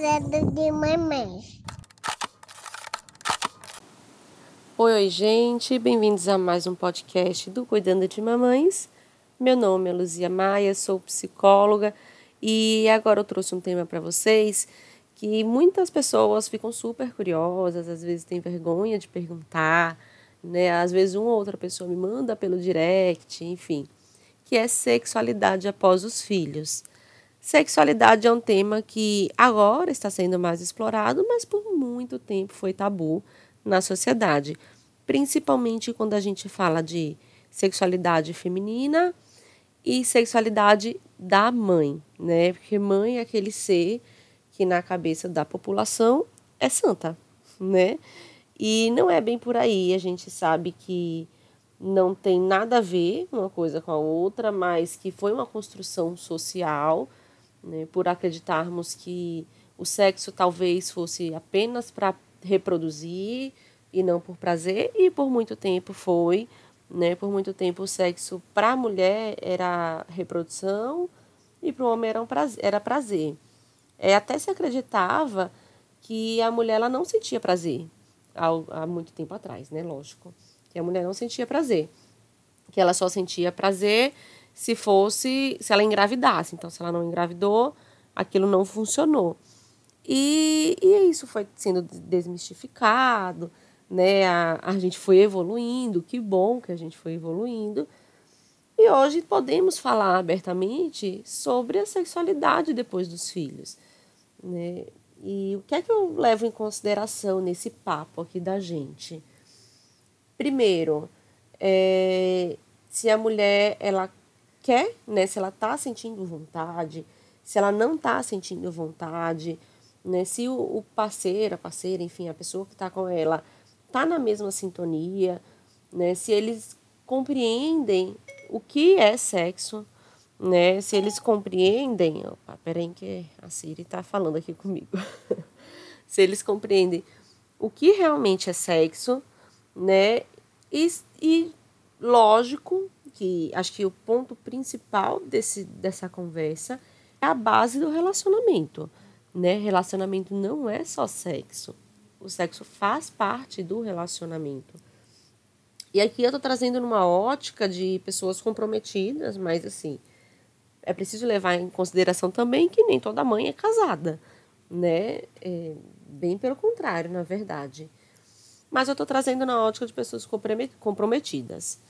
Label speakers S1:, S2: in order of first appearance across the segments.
S1: cuidando de mamães.
S2: Oi, oi, gente, bem-vindos a mais um podcast do Cuidando de Mamães. Meu nome é Luzia Maia, sou psicóloga e agora eu trouxe um tema para vocês que muitas pessoas ficam super curiosas, às vezes têm vergonha de perguntar, né? Às vezes uma ou outra pessoa me manda pelo direct, enfim, que é sexualidade após os filhos. Sexualidade é um tema que agora está sendo mais explorado, mas por muito tempo foi tabu na sociedade, principalmente quando a gente fala de sexualidade feminina e sexualidade da mãe, né? Porque mãe é aquele ser que na cabeça da população é santa, né? E não é bem por aí, a gente sabe que não tem nada a ver uma coisa com a outra, mas que foi uma construção social, né, por acreditarmos que o sexo talvez fosse apenas para reproduzir e não por prazer, e por muito tempo foi. Né? Por muito tempo o sexo para a mulher era reprodução e para o homem era, um prazer, era prazer. É, até se acreditava que a mulher ela não sentia prazer há, há muito tempo atrás, né? Lógico. Que a mulher não sentia prazer. Que ela só sentia prazer se fosse, se ela engravidasse. Então, se ela não engravidou, aquilo não funcionou. E, e isso foi sendo desmistificado, né? A, a gente foi evoluindo, que bom que a gente foi evoluindo. E hoje podemos falar abertamente sobre a sexualidade depois dos filhos. Né? E o que é que eu levo em consideração nesse papo aqui da gente? Primeiro, é, se a mulher ela quer, né, se ela está sentindo vontade, se ela não está sentindo vontade, né? Se o, o parceiro, a parceira, enfim, a pessoa que está com ela está na mesma sintonia, né? Se eles compreendem o que é sexo, né? Se eles compreendem, opa, peraí que a Siri está falando aqui comigo. se eles compreendem o que realmente é sexo, né? E, e lógico que acho que o ponto principal desse, dessa conversa é a base do relacionamento né? Relacionamento não é só sexo. O sexo faz parte do relacionamento. E aqui eu tô trazendo numa ótica de pessoas comprometidas, mas assim, é preciso levar em consideração também que nem toda mãe é casada, né? É, bem pelo contrário, na verdade. Mas eu tô trazendo na ótica de pessoas comprometidas.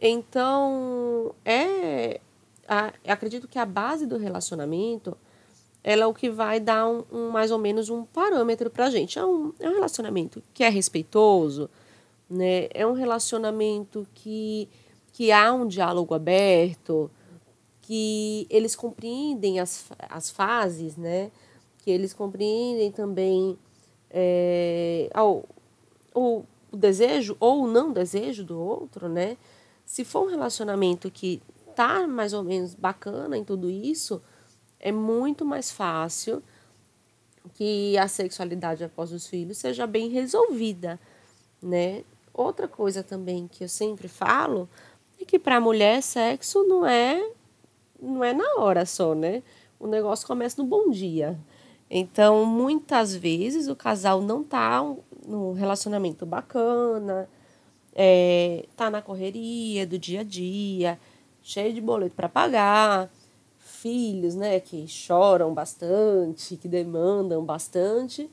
S2: Então, é, a, acredito que a base do relacionamento ela é o que vai dar um, um mais ou menos um parâmetro para a gente. É um, é um relacionamento que é respeitoso, né? é um relacionamento que, que há um diálogo aberto, que eles compreendem as, as fases, né? que eles compreendem também é, o, o desejo ou o não desejo do outro, né? Se for um relacionamento que tá mais ou menos bacana em tudo isso, é muito mais fácil que a sexualidade após os filhos seja bem resolvida, né? Outra coisa também que eu sempre falo é que para a mulher sexo não é não é na hora só, né? O negócio começa no bom dia. Então, muitas vezes o casal não tá num relacionamento bacana, é, tá na correria do dia a dia, cheio de boleto para pagar, filhos, né, que choram bastante, que demandam bastante.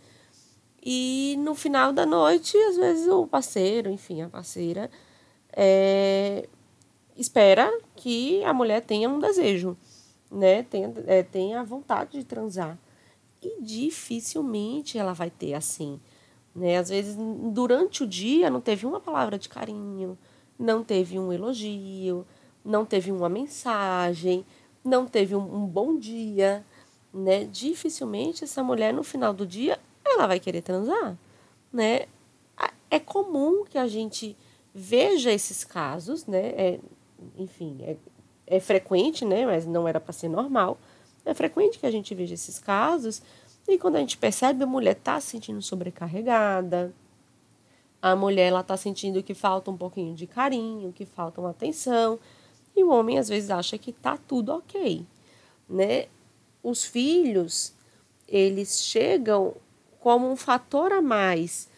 S2: E no final da noite, às vezes o parceiro, enfim, a parceira, é, espera que a mulher tenha um desejo, né, tenha, é, tenha vontade de transar. E dificilmente ela vai ter assim. Né? Às vezes, durante o dia, não teve uma palavra de carinho, não teve um elogio, não teve uma mensagem, não teve um, um bom dia, né? Dificilmente essa mulher no final do dia ela vai querer transar, né? É comum que a gente veja esses casos, né? É, enfim, é, é frequente, né? Mas não era para ser normal. É frequente que a gente veja esses casos e quando a gente percebe a mulher está se sentindo sobrecarregada, a mulher ela está sentindo que falta um pouquinho de carinho, que falta uma atenção. E o homem às vezes acha que tá tudo ok, né? Os filhos, eles chegam como um fator a mais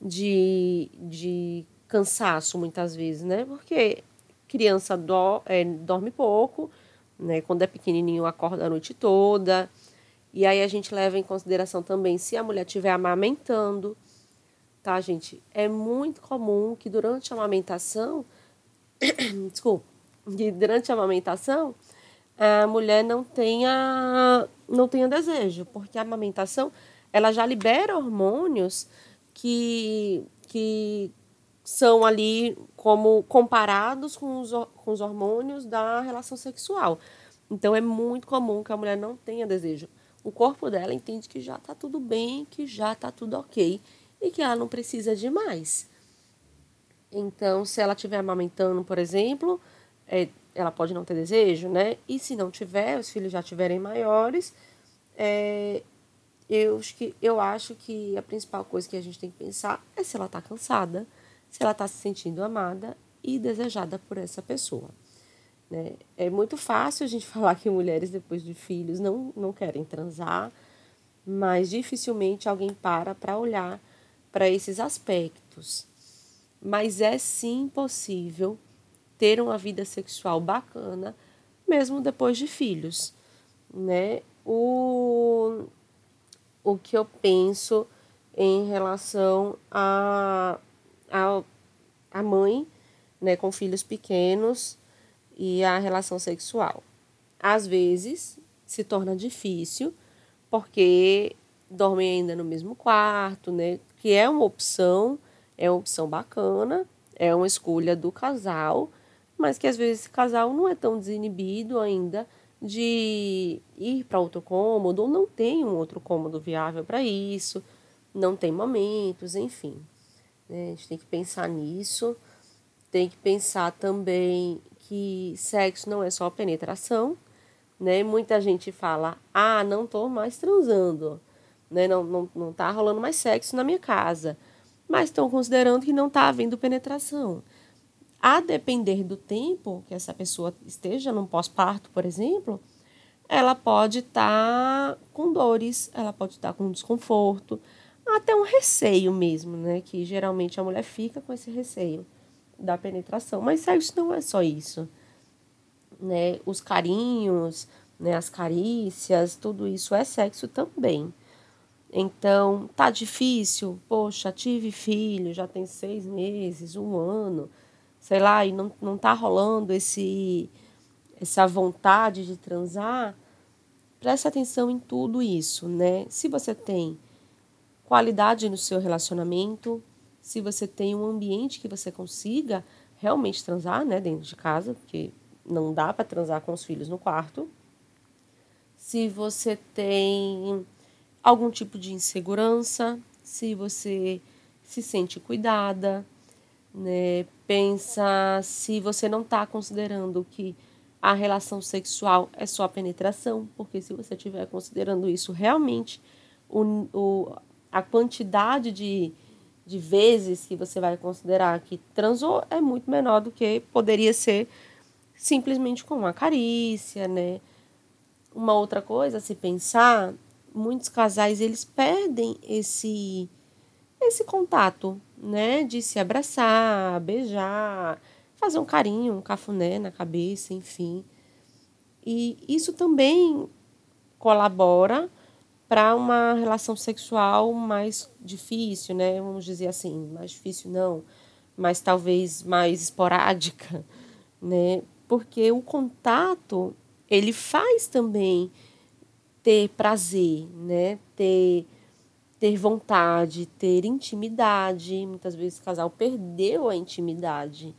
S2: de, de cansaço, muitas vezes, né? Porque criança do, é, dorme pouco, né? Quando é pequenininho, acorda a noite toda. E aí a gente leva em consideração também se a mulher estiver amamentando, tá, gente? É muito comum que durante a amamentação, desculpa, que durante a amamentação a mulher não tenha não tenha desejo, porque a amamentação ela já libera hormônios que, que são ali como comparados com os, com os hormônios da relação sexual. Então é muito comum que a mulher não tenha desejo. O corpo dela entende que já está tudo bem, que já está tudo ok e que ela não precisa de mais. Então, se ela estiver amamentando, por exemplo, é, ela pode não ter desejo, né? E se não tiver, os filhos já tiverem maiores, é, eu, eu acho que a principal coisa que a gente tem que pensar é se ela está cansada, se ela está se sentindo amada e desejada por essa pessoa. Né? É muito fácil a gente falar que mulheres depois de filhos não, não querem transar, mas dificilmente alguém para para olhar para esses aspectos. Mas é sim possível ter uma vida sexual bacana mesmo depois de filhos, né? O o que eu penso em relação a, a, a mãe né, com filhos pequenos e a relação sexual. Às vezes se torna difícil porque dormem ainda no mesmo quarto, né? Que é uma opção, é uma opção bacana, é uma escolha do casal, mas que às vezes esse casal não é tão desinibido ainda de ir para outro cômodo, ou não tem um outro cômodo viável para isso, não tem momentos, enfim. Né? A gente tem que pensar nisso, tem que pensar também que sexo não é só penetração, né? Muita gente fala, ah, não estou mais transando, né? Não, não, não tá rolando mais sexo na minha casa, mas estão considerando que não está havendo penetração. A depender do tempo que essa pessoa esteja num pós-parto, por exemplo, ela pode estar tá com dores, ela pode estar tá com desconforto, até um receio mesmo, né? Que geralmente a mulher fica com esse receio da penetração. Mas sexo não é só isso, né? Os carinhos, né? As carícias, tudo isso é sexo também. Então, tá difícil? Poxa, tive filho, já tem seis meses, um ano sei lá, e não, não tá rolando esse essa vontade de transar, preste atenção em tudo isso, né? Se você tem qualidade no seu relacionamento, se você tem um ambiente que você consiga realmente transar, né, dentro de casa, porque não dá para transar com os filhos no quarto. Se você tem algum tipo de insegurança, se você se sente cuidada, né? Pensa se você não está considerando que a relação sexual é só a penetração, porque se você estiver considerando isso realmente, o, o, a quantidade de, de vezes que você vai considerar que transou é muito menor do que poderia ser simplesmente com uma carícia, né? Uma outra coisa, se pensar, muitos casais eles perdem esse esse contato, né? De se abraçar, beijar, fazer um carinho, um cafuné na cabeça, enfim. E isso também colabora para uma relação sexual mais difícil, né? Vamos dizer assim, mais difícil não, mas talvez mais esporádica, né? Porque o contato, ele faz também ter prazer, né? Ter ter vontade, ter intimidade. Muitas vezes o casal perdeu a intimidade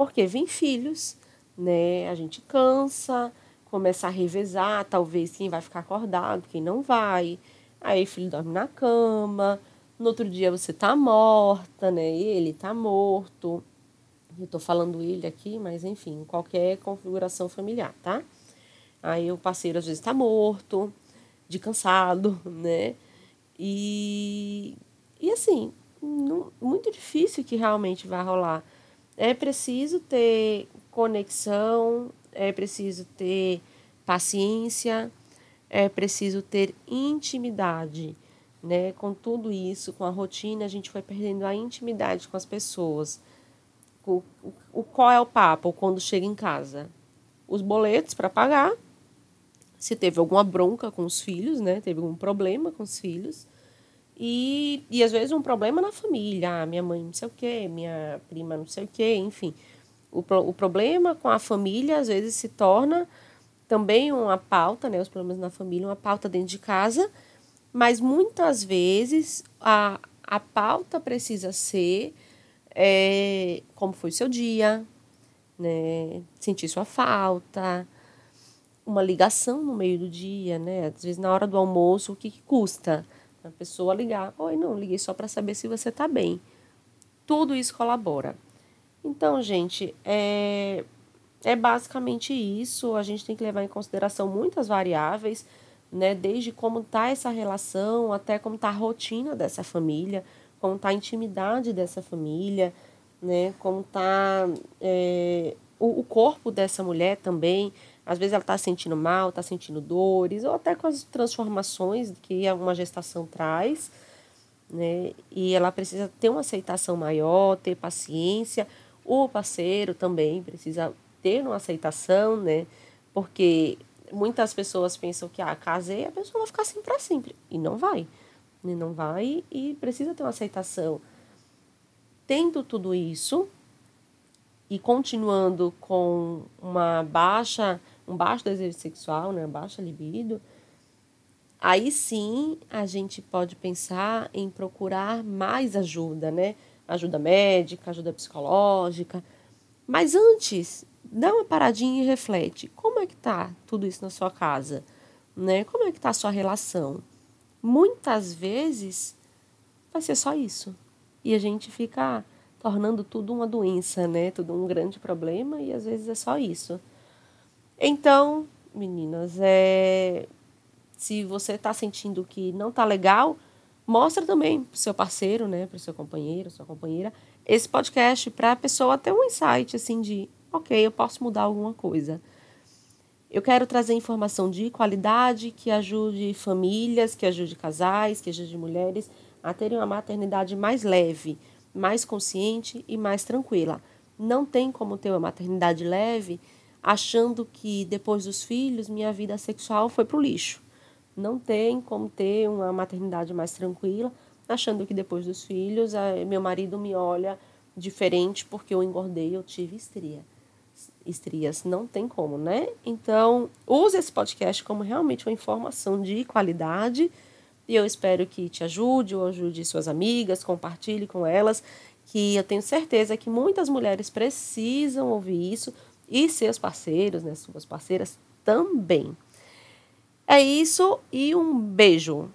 S2: porque vem filhos, né? A gente cansa, começa a revezar, talvez quem vai ficar acordado, quem não vai. Aí o filho dorme na cama, no outro dia você tá morta, né? Ele tá morto. Eu tô falando ele aqui, mas enfim, qualquer configuração familiar, tá? Aí o parceiro às vezes tá morto, de cansado, né? E, e assim, não, muito difícil que realmente vai rolar. É preciso ter conexão, é preciso ter paciência, é preciso ter intimidade, né? Com tudo isso, com a rotina, a gente foi perdendo a intimidade com as pessoas. O, o, o qual é o papo quando chega em casa? Os boletos para pagar, se teve alguma bronca com os filhos, né? Teve algum problema com os filhos. E, e às vezes um problema na família. Ah, minha mãe não sei o quê, minha prima não sei o quê, enfim. O, o problema com a família às vezes se torna também uma pauta, né, os problemas na família, uma pauta dentro de casa, mas muitas vezes a, a pauta precisa ser é, como foi o seu dia, né, sentir sua falta, uma ligação no meio do dia, né, às vezes na hora do almoço, o que, que custa? A pessoa ligar, oi, não, liguei só para saber se você está bem. Tudo isso colabora. Então, gente, é, é basicamente isso. A gente tem que levar em consideração muitas variáveis, né? Desde como está essa relação, até como está a rotina dessa família, como está a intimidade dessa família, né? Como está é, o, o, corpo dessa mulher também. Às vezes ela está sentindo mal, está sentindo dores, ou até com as transformações que uma gestação traz, né? E ela precisa ter uma aceitação maior, ter paciência. O parceiro também precisa ter uma aceitação, né? Porque muitas pessoas pensam que, ah, casei, a pessoa vai ficar assim para sempre. E não vai. E não vai e precisa ter uma aceitação. Tendo tudo isso e continuando com uma baixa, um baixo desejo sexual, né, baixa libido, aí sim a gente pode pensar em procurar mais ajuda, né? Ajuda médica, ajuda psicológica. Mas antes dá uma paradinha e reflete. Como é que tá tudo isso na sua casa? Né? Como é que tá a sua relação? Muitas vezes vai ser só isso. E a gente fica tornando tudo uma doença, né? Tudo um grande problema e às vezes é só isso. Então, meninas, é se você está sentindo que não está legal, mostra também para o seu parceiro, né, para o seu companheiro, sua companheira, esse podcast para a pessoa ter um insight assim de ok, eu posso mudar alguma coisa. Eu quero trazer informação de qualidade que ajude famílias, que ajude casais, que ajude mulheres a terem uma maternidade mais leve, mais consciente e mais tranquila. Não tem como ter uma maternidade leve achando que depois dos filhos minha vida sexual foi para o lixo. Não tem como ter uma maternidade mais tranquila achando que depois dos filhos meu marido me olha diferente porque eu engordei, eu tive estria estrias, não tem como, né? Então, use esse podcast como realmente uma informação de qualidade e eu espero que te ajude ou ajude suas amigas, compartilhe com elas, que eu tenho certeza que muitas mulheres precisam ouvir isso e seus parceiros, né, suas parceiras também. É isso e um beijo.